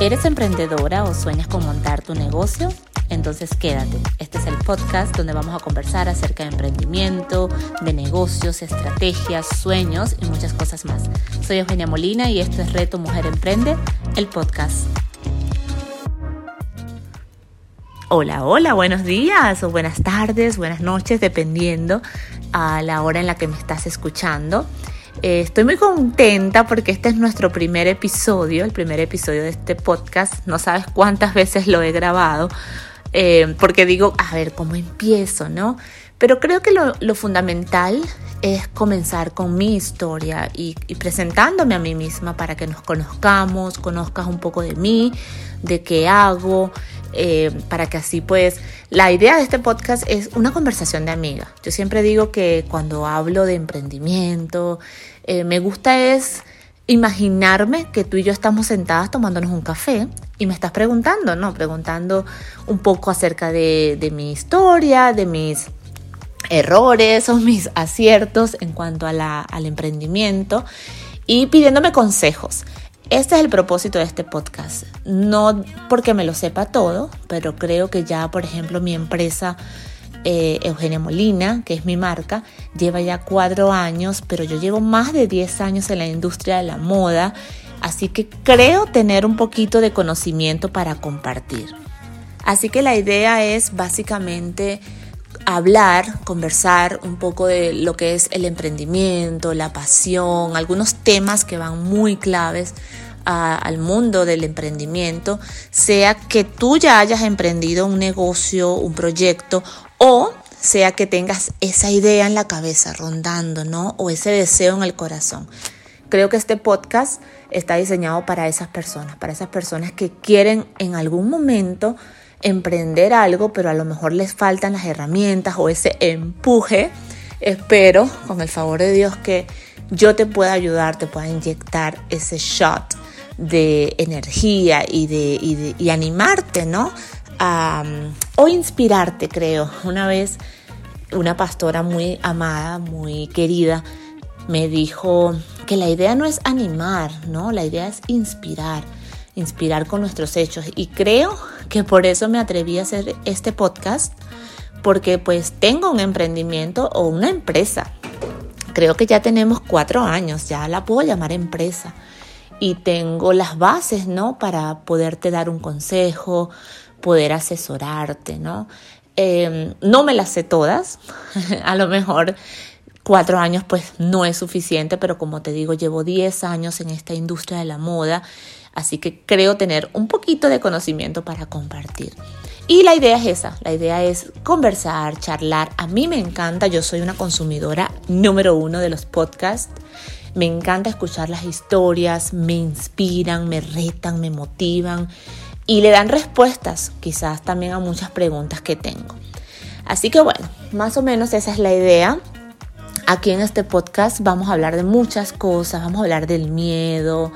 ¿Eres emprendedora o sueñas con montar tu negocio? Entonces quédate. Este es el podcast donde vamos a conversar acerca de emprendimiento, de negocios, estrategias, sueños y muchas cosas más. Soy Eugenia Molina y esto es Reto Mujer Emprende, el podcast. Hola, hola, buenos días o buenas tardes, buenas noches, dependiendo a la hora en la que me estás escuchando. Eh, estoy muy contenta porque este es nuestro primer episodio, el primer episodio de este podcast. No sabes cuántas veces lo he grabado, eh, porque digo, a ver, ¿cómo empiezo, no? Pero creo que lo, fundamental es comenzar con mi historia y, presentándome a mí misma para que nos conozcamos, conozcas un poco de mí, de qué hago, eh, para que así pues la idea de este podcast es una conversación de amiga. Yo siempre digo que cuando hablo de emprendimiento, eh, me gusta es imaginarme que tú y yo estamos sentadas tomándonos un café y me estás preguntando, ¿no? Preguntando un poco acerca de, de mi historia, de mis errores o mis aciertos en cuanto a la, al emprendimiento y pidiéndome consejos. Este es el propósito de este podcast. No porque me lo sepa todo, pero creo que ya, por ejemplo, mi empresa eh, Eugenia Molina, que es mi marca, lleva ya cuatro años, pero yo llevo más de diez años en la industria de la moda, así que creo tener un poquito de conocimiento para compartir. Así que la idea es básicamente hablar, conversar un poco de lo que es el emprendimiento, la pasión, algunos temas que van muy claves al mundo del emprendimiento, sea que tú ya hayas emprendido un negocio, un proyecto o sea que tengas esa idea en la cabeza rondando, ¿no? O ese deseo en el corazón. Creo que este podcast está diseñado para esas personas, para esas personas que quieren en algún momento emprender algo, pero a lo mejor les faltan las herramientas o ese empuje. Espero, con el favor de Dios, que yo te pueda ayudar, te pueda inyectar ese shot de energía y de, y animarte, ¿no? o inspirarte, creo. Una vez una pastora muy amada, muy querida, me dijo que la idea no es animar, ¿no? La idea es inspirar, inspirar con nuestros hechos. Y creo que por eso me atreví a hacer este podcast, porque pues tengo un emprendimiento o una empresa. Creo que ya tenemos cuatro años, ya la puedo llamar empresa. Y tengo las bases, ¿no? Para poderte dar un consejo, poder asesorarte, ¿no? Em, no me las sé todas, a lo mejor cuatro años pues no es suficiente, pero como te digo, llevo diez años en esta industria de la moda Así que creo tener un poquito de conocimiento para compartir. Y la idea es esa, la idea es conversar, charlar. A mí me encanta, yo soy una consumidora número uno de los podcasts. Me encanta escuchar las historias, me inspiran, me retan, me motivan y le dan respuestas quizás también a muchas preguntas que tengo. Así que bueno, más o menos esa es la idea. Aquí en este podcast vamos a hablar de muchas cosas, vamos a hablar del miedo,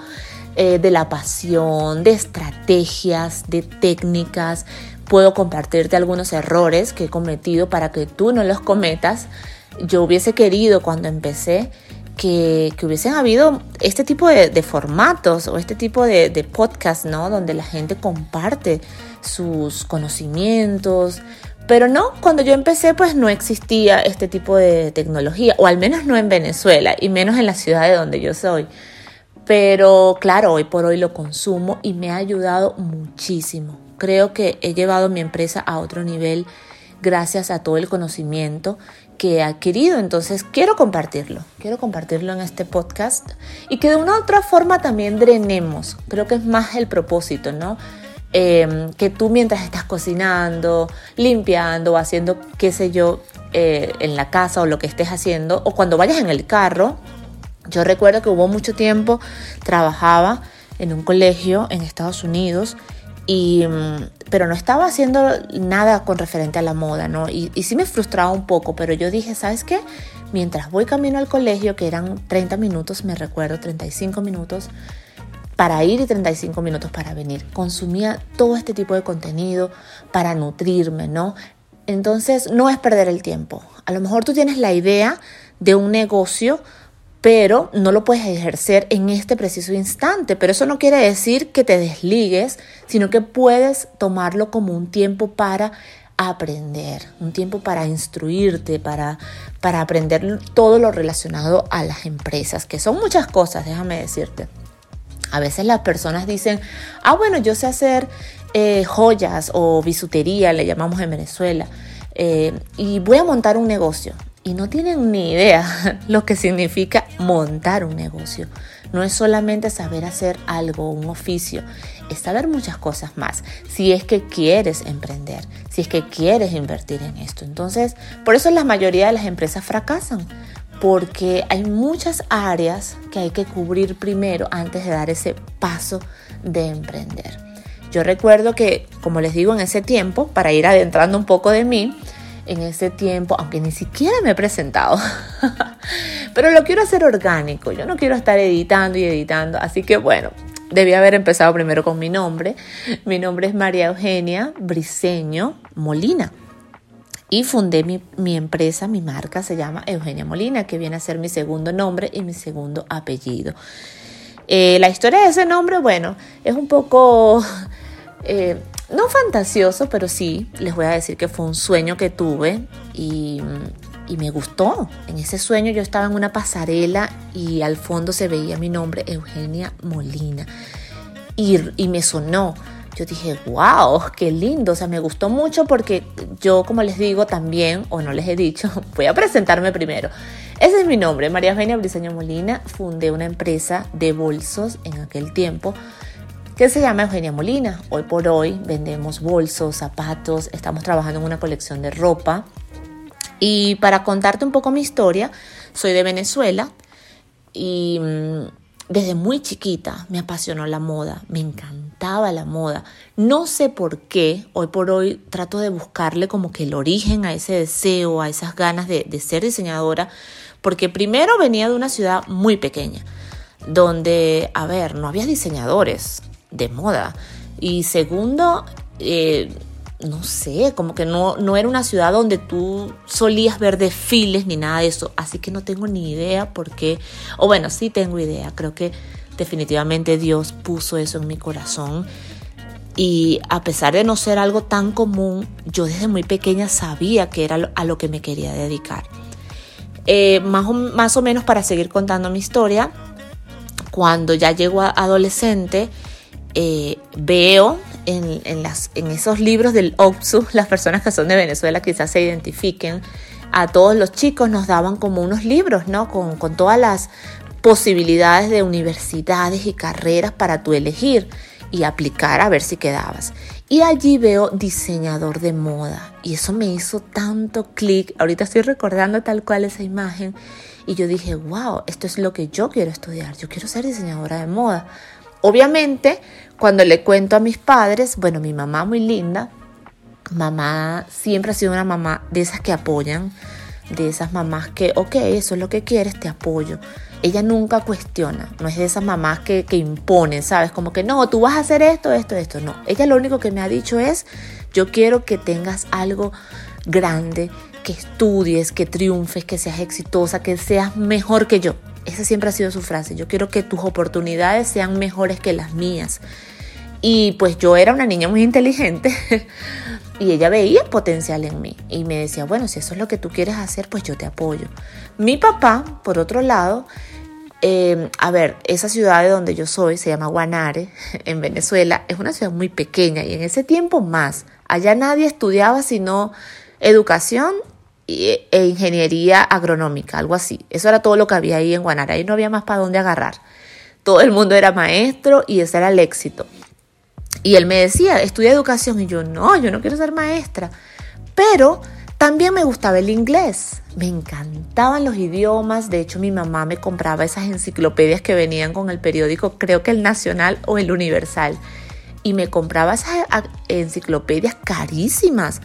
eh, de la pasión, de estrategias, de técnicas. Puedo compartirte algunos errores que he cometido para que tú no los cometas. Yo hubiese querido cuando empecé que, hubiesen habido este tipo de, formatos o este tipo de, de podcasts, ¿no? Donde la gente comparte sus conocimientos. Pero no, cuando yo empecé pues no existía este tipo de tecnología, o al menos no en Venezuela, y menos en la ciudad de donde yo soy. Pero claro, hoy por hoy lo consumo y me ha ayudado muchísimo. Creo que he llevado mi empresa a otro nivel gracias a todo el conocimiento que he adquirido. Entonces quiero compartirlo, quiero compartirlo en este podcast y que de una u otra forma también drenemos. Creo que es más el propósito, ¿no? Em, que tú mientras estás cocinando, limpiando, haciendo qué sé yo eh, en la casa o lo que estés haciendo, o cuando vayas en el carro, yo recuerdo que hubo mucho tiempo, trabajaba en un colegio en Estados Unidos, y, mm, pero no estaba haciendo nada con referente a la moda, ¿no? Y, y sí me frustraba un poco, pero yo dije, ¿sabes qué? Mientras voy camino al colegio, que eran 30 minutos, me recuerdo, 35 minutos, para ir y 35 minutos para venir. Consumía todo este tipo de contenido para nutrirme, ¿no? Entonces no es perder el tiempo. A lo mejor tú tienes la idea de un negocio pero no lo puedes ejercer en este preciso instante. Pero eso no quiere decir que te desligues, sino que puedes tomarlo como un tiempo para aprender, un tiempo para instruirte, para, para aprender todo lo relacionado a las empresas, que son muchas cosas, déjame decirte. A veces las personas dicen, ah, bueno, yo sé hacer eh, joyas o bisutería, le llamamos en Venezuela, eh, y voy a montar un negocio y no tienen ni idea lo que significa montar un negocio. No es solamente saber hacer algo, un oficio, es saber muchas cosas más. Si es que quieres emprender, si es que quieres invertir en esto. Entonces, por eso la mayoría de las empresas fracasan, porque hay muchas áreas que hay que cubrir primero antes de dar ese paso de emprender. Yo recuerdo que, como les digo, en ese tiempo, para ir adentrando un poco de mí, en ese tiempo, aunque ni siquiera me he presentado. Pero lo quiero hacer orgánico, yo no quiero estar editando y editando, así que bueno, debí haber empezado primero con mi nombre. Mi nombre es María Eugenia Briseño Molina. Y fundé mi, empresa, mi marca se llama Eugenia Molina, que viene a ser mi segundo nombre y mi segundo apellido. Eh, la historia de ese nombre, bueno, es un poco eh, no fantasioso, pero sí, les voy a decir que fue un sueño que tuve y, me gustó. En ese sueño yo estaba en una pasarela y al fondo se veía mi nombre, Eugenia Molina. Y, y me sonó. Yo dije, wow, qué lindo. O sea, me gustó mucho porque yo, como les digo también, o no les he dicho, voy a presentarme primero. Ese es mi nombre, María Eugenia Briseño Molina. Fundé una empresa de bolsos en aquel tiempo que se llama Eugenia Molina. Hoy por hoy vendemos bolsos, zapatos, estamos trabajando en una colección de ropa. Y para contarte un poco mi historia, soy de Venezuela y mm, desde muy chiquita me apasionó la moda, me encantaba la moda. No sé por qué, hoy por hoy trato de buscarle como que el origen a ese deseo, a esas ganas de, de ser diseñadora, porque primero venía de una ciudad muy pequeña, donde, a ver, no había diseñadores, de moda. Y segundo, eh, no sé, como que no, no era una ciudad donde tú solías ver desfiles ni nada de eso. Así que no tengo ni idea por qué. O bueno, sí tengo idea. Creo que definitivamente Dios puso eso en mi corazón. Y a pesar de no ser algo tan común, yo desde muy pequeña sabía que era a lo que me quería dedicar. Eh, más, o, más o menos para seguir contando mi historia, cuando ya llego adolescente, eh, veo en, las, en esos libros del OPSU, las personas que son de Venezuela quizás se identifiquen, a todos los chicos nos daban como unos libros, ¿no? Con, con todas las posibilidades de universidades y carreras para tú elegir y aplicar a ver si quedabas. Y allí veo diseñador de moda y eso me hizo tanto clic. Ahorita estoy recordando tal cual esa imagen y yo dije, wow, esto es lo que yo quiero estudiar. Yo quiero ser diseñadora de moda. Obviamente, cuando le cuento a mis padres, bueno, mi mamá muy linda, mamá siempre ha sido una mamá de esas que apoyan, de esas mamás que, ok, eso es lo que quieres, te apoyo. Ella nunca cuestiona, no es de esas mamás que, que imponen, ¿sabes? Como que no, tú vas a hacer esto, esto, esto. No, ella lo único que me ha dicho es, yo quiero que tengas algo grande, que estudies, que triunfes, que seas exitosa, que seas mejor que yo. Esa siempre ha sido su frase. Yo quiero que tus oportunidades sean mejores que las mías. Y pues yo era una niña muy inteligente y ella veía potencial en mí y me decía, bueno, si eso es lo que tú quieres hacer, pues yo te apoyo. Mi papá, por otro lado, em, a ver, esa ciudad de donde yo soy se llama Guanare, en Venezuela, es una ciudad muy pequeña y en ese tiempo más. Allá nadie estudiaba sino educación e ingeniería agronómica, algo así. Eso era todo lo que había ahí en Guanara. Ahí no había más para dónde agarrar. Todo el mundo era maestro y ese era el éxito. Y él me decía, estudia educación. Y yo, no, yo no quiero ser maestra. Pero también me gustaba el inglés. Me encantaban los idiomas. De hecho, mi mamá me compraba esas enciclopedias que venían con el periódico, creo que el Nacional o el Universal. Y me compraba esas enciclopedias carísimas.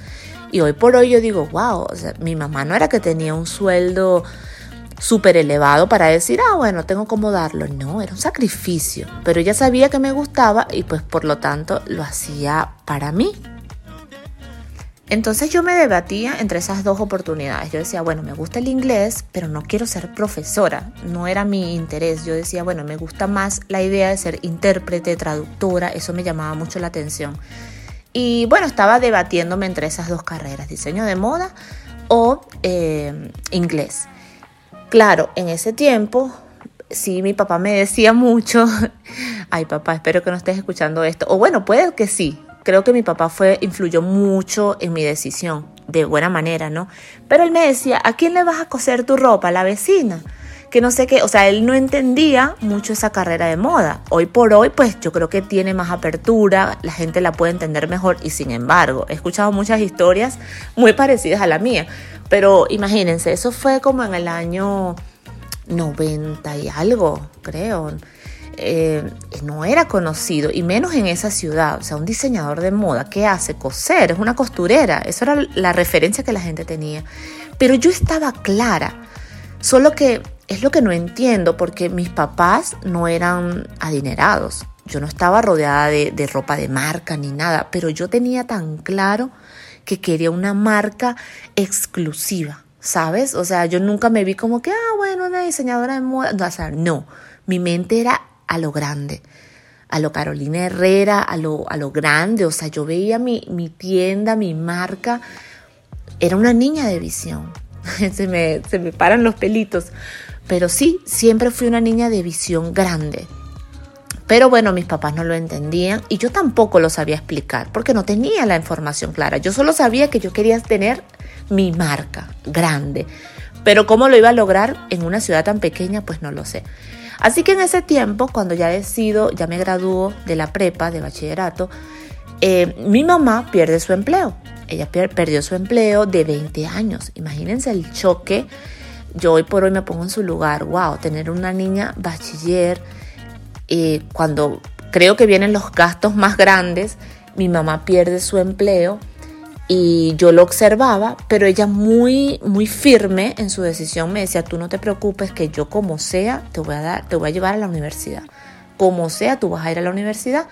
Y hoy por hoy yo digo, wow, mi mamá no era que tenía un sueldo súper elevado para decir, ah, bueno, tengo como darlo. No, era un sacrificio. Pero ella sabía que me gustaba y pues por lo tanto lo hacía para mí. Entonces yo me debatía entre esas dos oportunidades. Yo decía, bueno, me gusta el inglés, pero no quiero ser profesora. No era mi interés. Yo decía, bueno, me gusta más la idea de ser intérprete, traductora. Eso me llamaba mucho la atención. Y bueno, estaba debatiéndome entre esas dos carreras, diseño de moda o eh, inglés. Claro, en ese tiempo, sí, mi papá me decía mucho, ay papá, espero que no estés escuchando esto, o bueno, puede que sí, creo que mi papá fue, influyó mucho en mi decisión, de buena manera, ¿no? Pero él me decía, ¿a quién le vas a coser tu ropa? ¿A la vecina? Que no sé qué, o sea, él no entendía mucho esa carrera de moda. Hoy por hoy, pues yo creo que tiene más apertura, la gente la puede entender mejor y sin embargo, he escuchado muchas historias muy parecidas a la mía. Pero imagínense, eso fue como en el año 90 y algo, creo. Eh, no era conocido, y menos en esa ciudad. O sea, un diseñador de moda, ¿qué hace? Coser, es una costurera. Eso era la referencia que la gente tenía. Pero yo estaba clara, solo que es lo que no entiendo, porque mis papás no eran adinerados. Yo no estaba rodeada de, ropa de marca ni nada, pero yo tenía tan claro que quería una marca exclusiva. ¿Sabes? O sea, yo nunca me vi como que, ah, bueno, una diseñadora de moda. No, o sea, no. Mi mente era a lo grande, a lo Carolina Herrera, a lo, a lo grande. O sea, yo veía mi, mi tienda, mi marca. Era una niña de visión. se, me, se me paran los pelitos. Pero sí, siempre fui una niña de visión grande. Pero bueno, mis papás no lo entendían y yo tampoco lo sabía explicar porque no tenía la información clara. Yo solo sabía que yo quería tener mi marca grande. Pero cómo lo iba a lograr en una ciudad tan pequeña, pues no lo sé. Así que en ese tiempo, cuando ya decido, ya me gradúo de la prepa, de bachillerato, eh, mi mamá pierde su empleo. Ella perdió su empleo de 20 años. Imagínense el choque. Yo hoy por hoy me pongo en su lugar. Wow, tener una niña bachiller, eh, cuando creo que vienen los gastos más grandes, mi mamá pierde su empleo y yo lo observaba, pero ella muy muy firme en su decisión me decía, "Tú no te preocupes que yo como sea te voy a dar, te voy a llevar a la universidad. Como sea, tú vas a ir a la universidad."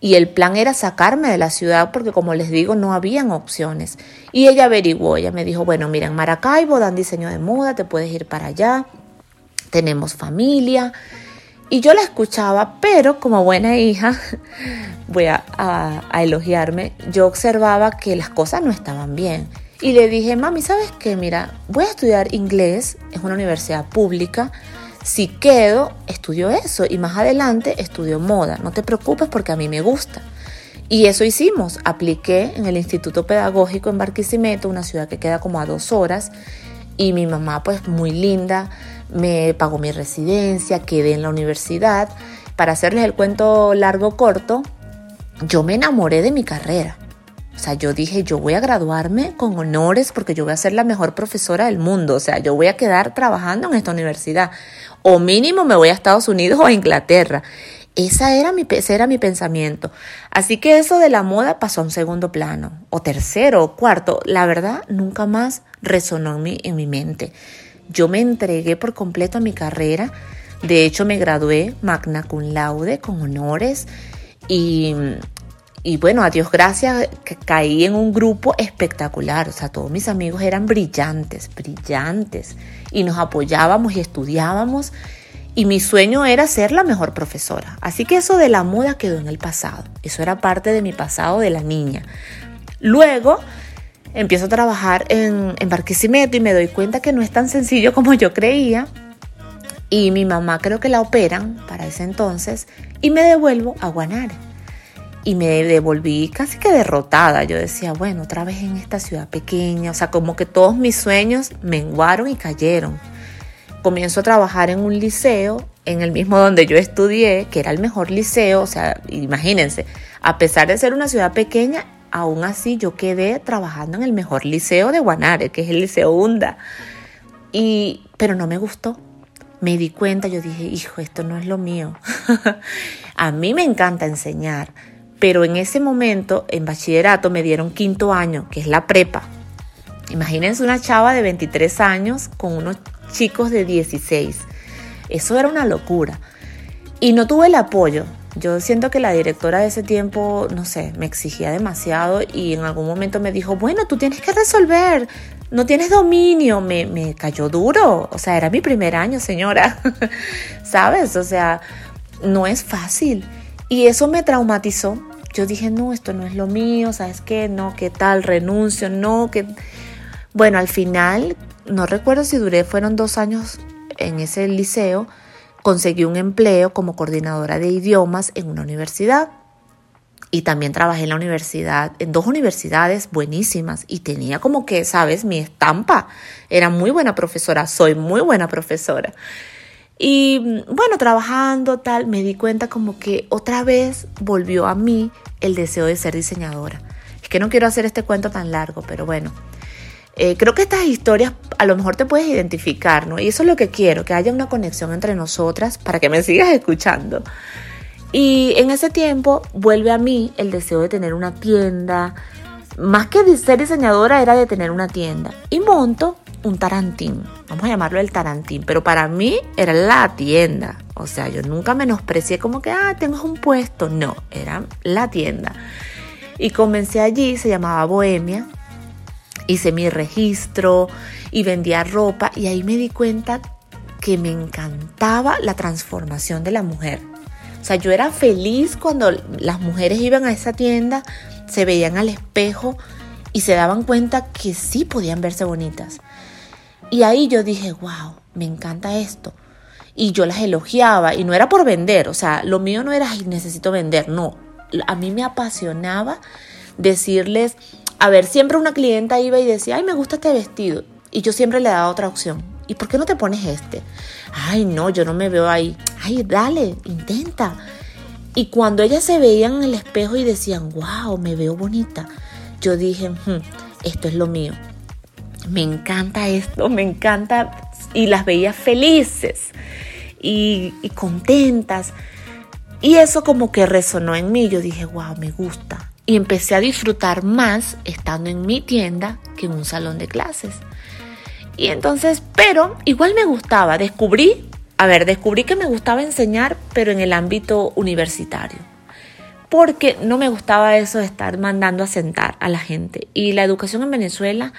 Y el plan era sacarme de la ciudad porque como les digo, no habían opciones. Y ella averiguó, ella me dijo, "Bueno, mira, en Maracaibo dan diseño de moda, te puedes ir para allá. Tenemos familia." Y yo la escuchaba, pero como buena hija, voy a, elogiarme, yo observaba que las cosas no estaban bien. Y le dije, mami, ¿sabes qué? Mira, voy a estudiar inglés, es una universidad pública. Si quedo, estudio eso y más adelante estudio moda. No te preocupes porque a mí me gusta. Y eso hicimos. Apliqué en el Instituto Pedagógico en Barquisimeto, una ciudad que queda como a dos horas. Y mi mamá, pues muy linda, me pagó mi residencia, quedé en la universidad. Para hacerles el cuento largo corto, yo me enamoré de mi carrera. O sea, yo dije, yo voy a graduarme con honores porque yo voy a ser la mejor profesora del mundo. O sea, yo voy a quedar trabajando en esta universidad. O mínimo me voy a Estados Unidos o a Inglaterra. Esa era mi, ese era mi pensamiento. Así que eso de la moda pasó a un segundo plano, o tercero, o cuarto. La verdad, nunca más resonó en mi, en mi mente. Yo me entregué por completo a mi carrera. De hecho, me gradué magna cum laude con honores y, y bueno, a Dios gracias, caí en un grupo espectacular. O sea, todos mis amigos eran brillantes, brillantes. Y nos apoyábamos y estudiábamos. Y mi sueño era ser la mejor profesora. Así que eso de la moda quedó en el pasado. Eso era parte de mi pasado de la niña. Luego empiezo a trabajar en, en Barquisimeto y me doy cuenta que no es tan sencillo como yo creía. Y mi mamá creo que la operan para ese entonces y me devuelvo a Guanare. Y me devolví casi que derrotada. Yo decía, bueno, otra vez en esta ciudad pequeña. O sea, como que todos mis sueños menguaron y cayeron. Comienzo a trabajar en un liceo, en el mismo donde yo estudié, que era el mejor liceo. O sea, imagínense, a pesar de ser una ciudad pequeña, aún así yo quedé trabajando en el mejor liceo de Guanare, que es el Liceo Hunda. Y, pero no me gustó. Me di cuenta, yo dije, hijo, esto no es lo mío. a mí me encanta enseñar, pero en ese momento, en bachillerato, me dieron quinto año, que es la prepa. Imagínense una chava de 23 años con unos chicos de 16. Eso era una locura. Y no tuve el apoyo Yo siento que la directora de ese tiempo, no sé, me exigía demasiado y en algún momento me dijo, bueno, tú tienes que resolver, no tienes dominio, me, me cayó duro, o sea, era mi primer año, señora, ¿sabes? O sea, no es fácil. Y eso me traumatizó. Yo dije, no, esto no es lo mío, ¿sabes qué? No, ¿qué tal? Renuncio, no, que... Bueno, al final, no recuerdo si duré, fueron dos años en ese liceo, conseguí un empleo como coordinadora de idiomas en una universidad. Y también trabajé en la universidad, en dos universidades buenísimas y tenía como que, sabes, mi estampa. Era muy buena profesora, soy muy buena profesora. Y bueno, trabajando tal, me di cuenta como que otra vez volvió a mí el deseo de ser diseñadora. Es que no quiero hacer este cuento tan largo, pero bueno. Eh, creo que estas historias a lo mejor te puedes identificar, ¿no? Y eso es lo que quiero, que haya una conexión entre nosotras para que me sigas escuchando. Y en ese tiempo vuelve a mí el deseo de tener una tienda. Más que de ser diseñadora era de tener una tienda. Y monto un tarantín. Vamos a llamarlo el tarantín. Pero para mí era la tienda. O sea, yo nunca menosprecié como que, ah, tengo un puesto. No, era la tienda. Y comencé allí, se llamaba Bohemia. Hice mi registro y vendía ropa. Y ahí me di cuenta que me encantaba la transformación de la mujer. O sea, yo era feliz cuando las mujeres iban a esa tienda, se veían al espejo y se daban cuenta que sí podían verse bonitas. Y ahí yo dije, wow, me encanta esto. Y yo las elogiaba y no era por vender, o sea, lo mío no era, necesito vender, no. A mí me apasionaba decirles, a ver, siempre una clienta iba y decía, ay, me gusta este vestido. Y yo siempre le daba otra opción. ¿Y por qué no te pones este? Ay, no, yo no me veo ahí. Ay, dale, intenta. Y cuando ellas se veían en el espejo y decían, wow, me veo bonita, yo dije, esto es lo mío me encanta esto, me encanta. Y las veía felices y, contentas. Y eso como que resonó en mí. Yo dije, wow, me gusta. Y empecé a disfrutar más estando en mi tienda que en un salón de clases. Y entonces, pero igual me gustaba. Descubrí, a ver, descubrí que me gustaba enseñar, pero en el ámbito universitario. Porque no me gustaba eso de estar mandando a sentar a la gente. Y la educación en Venezuela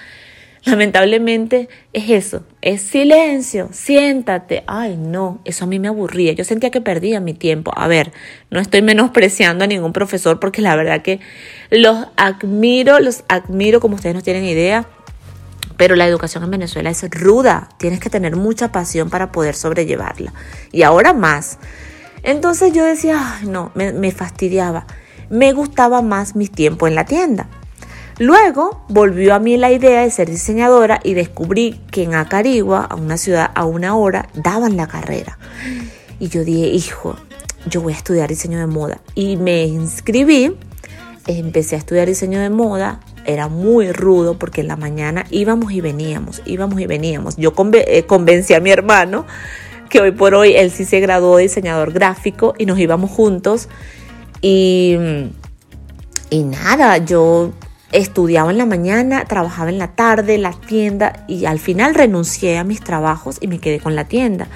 Lamentablemente es eso, es silencio, siéntate. Ay, no, eso a mí me aburría. Yo sentía que perdía mi tiempo. A ver, no estoy menospreciando a ningún profesor porque la verdad que los admiro, los admiro como ustedes no tienen idea. Pero la educación en Venezuela es ruda, tienes que tener mucha pasión para poder sobrellevarla. Y ahora más. Entonces yo decía, ay, no, me, me fastidiaba. Me gustaba más mi tiempo en la tienda. Luego volvió a mí la idea de ser diseñadora y descubrí que en Acarigua, a una ciudad a una hora, daban la carrera. Y yo dije, hijo, yo voy a estudiar diseño de moda. Y me inscribí, empecé a estudiar diseño de moda. Era muy rudo porque en la mañana íbamos y veníamos, íbamos y veníamos. Yo eh, convencí a mi hermano que hoy por hoy él sí se graduó de diseñador gráfico y nos íbamos juntos. Y, y nada, yo estudiaba en la mañana, trabajaba en la tarde, la tienda y al final renuncié a mis trabajos y me quedé con la tienda.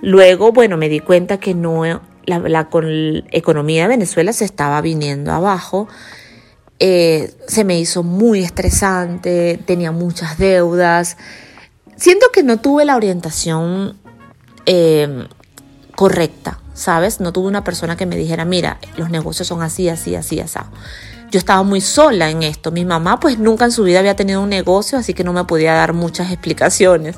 Luego, bueno, me di cuenta que no, la, economía de Venezuela se estaba viniendo abajo. Eh, se me hizo muy estresante, tenía muchas deudas. Siento que no tuve la orientación eh, correcta, ¿sabes? No tuve una persona que me dijera, mira, los negocios son así, así, así, así yo estaba muy sola en esto. Mi mamá pues nunca en su vida había tenido un negocio, así que no me podía dar muchas explicaciones.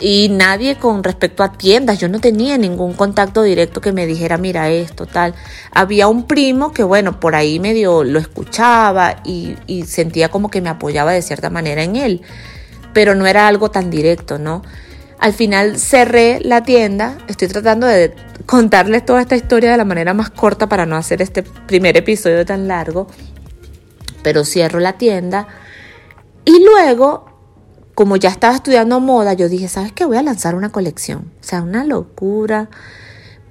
Y nadie con respecto a tiendas, yo no tenía ningún contacto directo que me dijera, mira esto, tal. Había un primo que, bueno, por ahí medio lo escuchaba y, y sentía como que me apoyaba de cierta manera en él, pero no era algo tan directo, ¿no? Al final cerré la tienda, estoy tratando de contarles toda esta historia de la manera más corta para no hacer este primer episodio tan largo, pero cierro la tienda y luego, como ya estaba estudiando moda, yo dije, ¿sabes qué? Voy a lanzar una colección, o sea, una locura,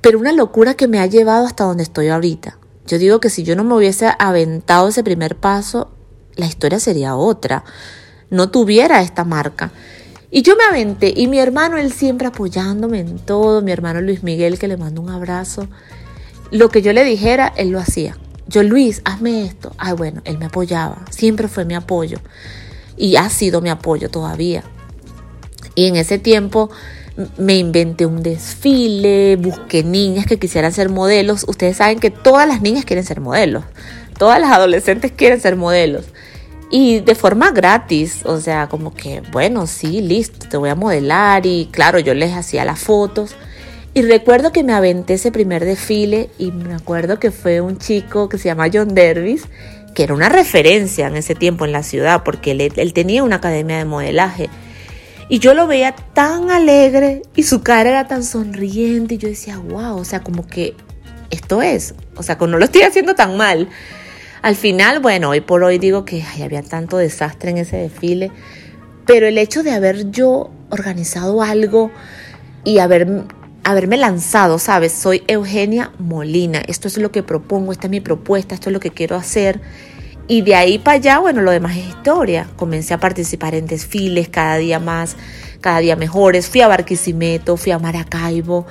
pero una locura que me ha llevado hasta donde estoy ahorita. Yo digo que si yo no me hubiese aventado ese primer paso, la historia sería otra, no tuviera esta marca. Y yo me aventé y mi hermano, él siempre apoyándome en todo, mi hermano Luis Miguel, que le mando un abrazo. lo que yo le dijera, él lo hacía. Yo, Luis, hazme esto. Ay, bueno, él me apoyaba. Siempre fue mi apoyo. Y ha sido mi apoyo todavía. Y en ese tiempo me inventé un desfile, busqué niñas que quisieran ser modelos. Ustedes saben que todas las niñas quieren ser modelos. Todas las adolescentes quieren ser modelos. Y de forma gratis, o sea, como que, bueno, sí, listo, te voy a modelar. Y claro, yo les hacía las fotos. Y recuerdo que me aventé ese primer desfile y me acuerdo que fue un chico que se llama John Dervis, que era una referencia en ese tiempo en la ciudad, porque él, él tenía una academia de modelaje. Y yo lo veía tan alegre y su cara era tan sonriente y yo decía, wow, o sea, como que esto es, o sea, que no lo estoy haciendo tan mal. Al final, bueno, hoy por hoy digo que había tanto desastre en ese desfile, pero el hecho de haber yo organizado algo y haber, haberme lanzado, ¿sabes? Soy Eugenia Molina, esto es lo que propongo, esta es mi propuesta, esto es lo que quiero hacer y de ahí para allá, bueno, lo demás es historia. Comencé a participar en desfiles cada día más, cada día mejores. Fui a Barquisimeto, fui a Maracaibo.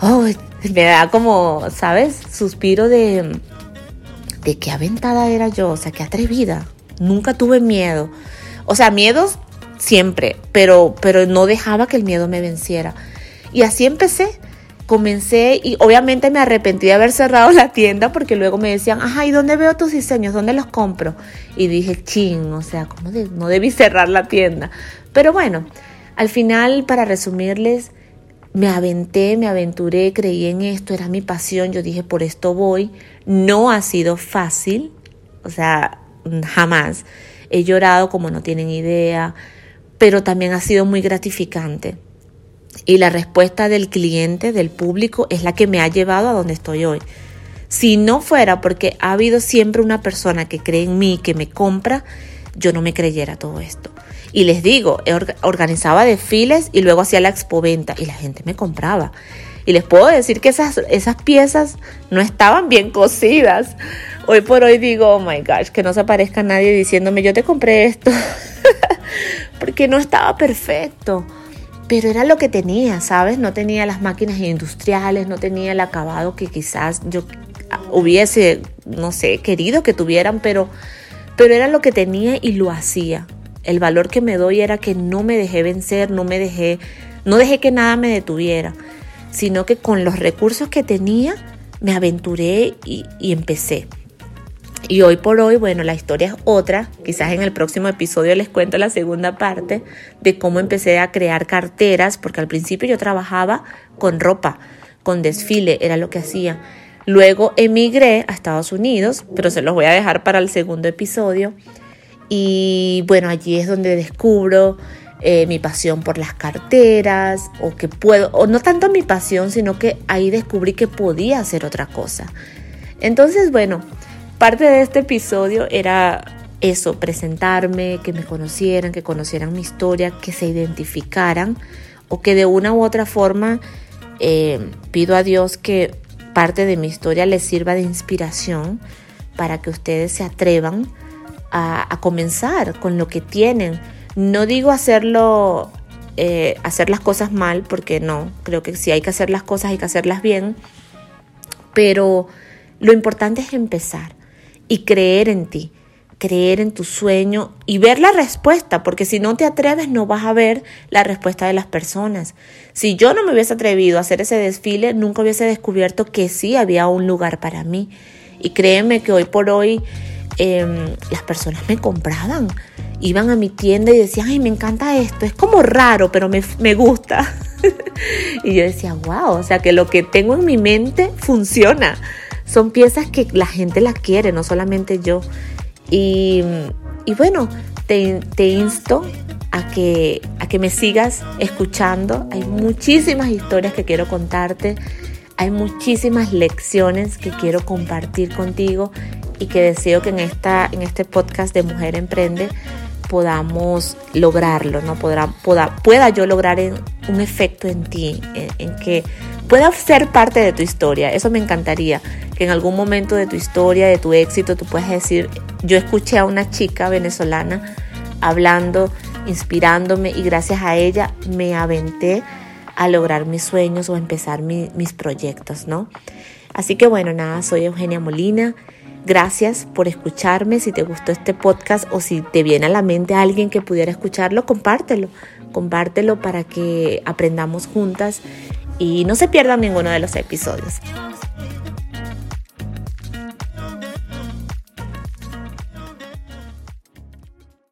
Oh, me da como, ¿sabes? Suspiro de, de qué aventada era yo, o sea, qué atrevida. Nunca tuve miedo. O sea, miedos siempre, pero, pero no dejaba que el miedo me venciera. Y así empecé comencé y obviamente me arrepentí de haber cerrado la tienda porque luego me decían, ajá, ¿y dónde veo tus diseños? ¿Dónde los compro? Y dije, ching, o sea, ¿cómo no debí cerrar la tienda? Pero bueno, al final, para resumirles, me aventé, me aventuré, creí en esto, era mi pasión, yo dije, por esto voy. No ha sido fácil, o sea, jamás. He llorado como no tienen idea, pero también ha sido muy gratificante y la respuesta del cliente, del público, es la que me ha llevado a donde estoy hoy. Si no fuera porque ha habido siempre una persona que cree en mí, que me compra, yo no me creyera todo esto. Y les digo, organizaba desfiles y luego hacía la expoventa y la gente me compraba. Y les puedo decir que esas, esas piezas no estaban bien cosidas. Hoy por hoy digo, oh my gosh, que no se aparezca nadie diciéndome, yo te compré esto. Porque no estaba perfecto pero era lo que tenía, ¿sabes? No tenía las máquinas industriales, no tenía el acabado que quizás yo hubiese, no sé, querido que tuvieran, pero, pero era lo que tenía y lo hacía. El valor que me doy era que no me dejé vencer, no me dejé, no dejé que nada me detuviera, sino que con los recursos que tenía me aventuré y, y empecé. Y hoy por hoy, bueno, la historia es otra. Quizás en el próximo episodio les cuento la segunda parte de cómo empecé a crear carteras, porque al principio yo trabajaba con ropa, con desfile, era lo que hacía. Luego emigré a Estados Unidos, pero se los voy a dejar para el segundo episodio. Y bueno, allí es donde descubro eh, mi pasión por las carteras, o que puedo, o no tanto mi pasión, sino que ahí descubrí que podía hacer otra cosa. Entonces, bueno, Parte de este episodio era eso, presentarme, que me conocieran, que conocieran mi historia, que se identificaran o que de una u otra forma eh, pido a Dios que parte de mi historia les sirva de inspiración para que ustedes se atrevan a, comenzar con lo que tienen. No digo hacerlo, eh, hacer las cosas mal, porque no, creo que si hay que hacer las cosas hay que hacerlas bien, pero lo importante es empezar y creer en ti, creer en tu sueño y ver la respuesta, porque si no te atreves no vas a ver la respuesta de las personas. Si yo no me hubiese atrevido a hacer ese desfile, nunca hubiese descubierto que sí había un lugar para mí. Y créeme que hoy por hoy em, las personas me compraban, iban a mi tienda y decían, ay, me encanta esto, es como raro, pero me, me gusta. y yo decía, wow, o sea que lo que tengo en mi mente funciona. Son piezas que la gente las quiere, no solamente yo. Y, bueno, te, te, insto a que, a que me sigas escuchando. Hay muchísimas historias que quiero contarte. Hay muchísimas lecciones que quiero compartir contigo y que deseo que en, esta, en este podcast de Mujer Emprende podamos lograrlo, ¿no? Podrá, pueda, pueda yo lograr un efecto en ti, en que pueda ser parte de tu historia. Eso me encantaría, que en algún momento de tu historia, de tu éxito, tú puedas decir, yo escuché a una chica venezolana hablando, inspirándome y gracias a ella me aventé a lograr mis sueños o empezar mis proyectos, ¿no? Así que bueno, nada, soy Eugenia Molina. Gracias por escucharme. Si te gustó este podcast o si te viene a la mente alguien que pudiera escucharlo, compártelo. Compártelo para que aprendamos juntas y no se pierdan ninguno de los episodios.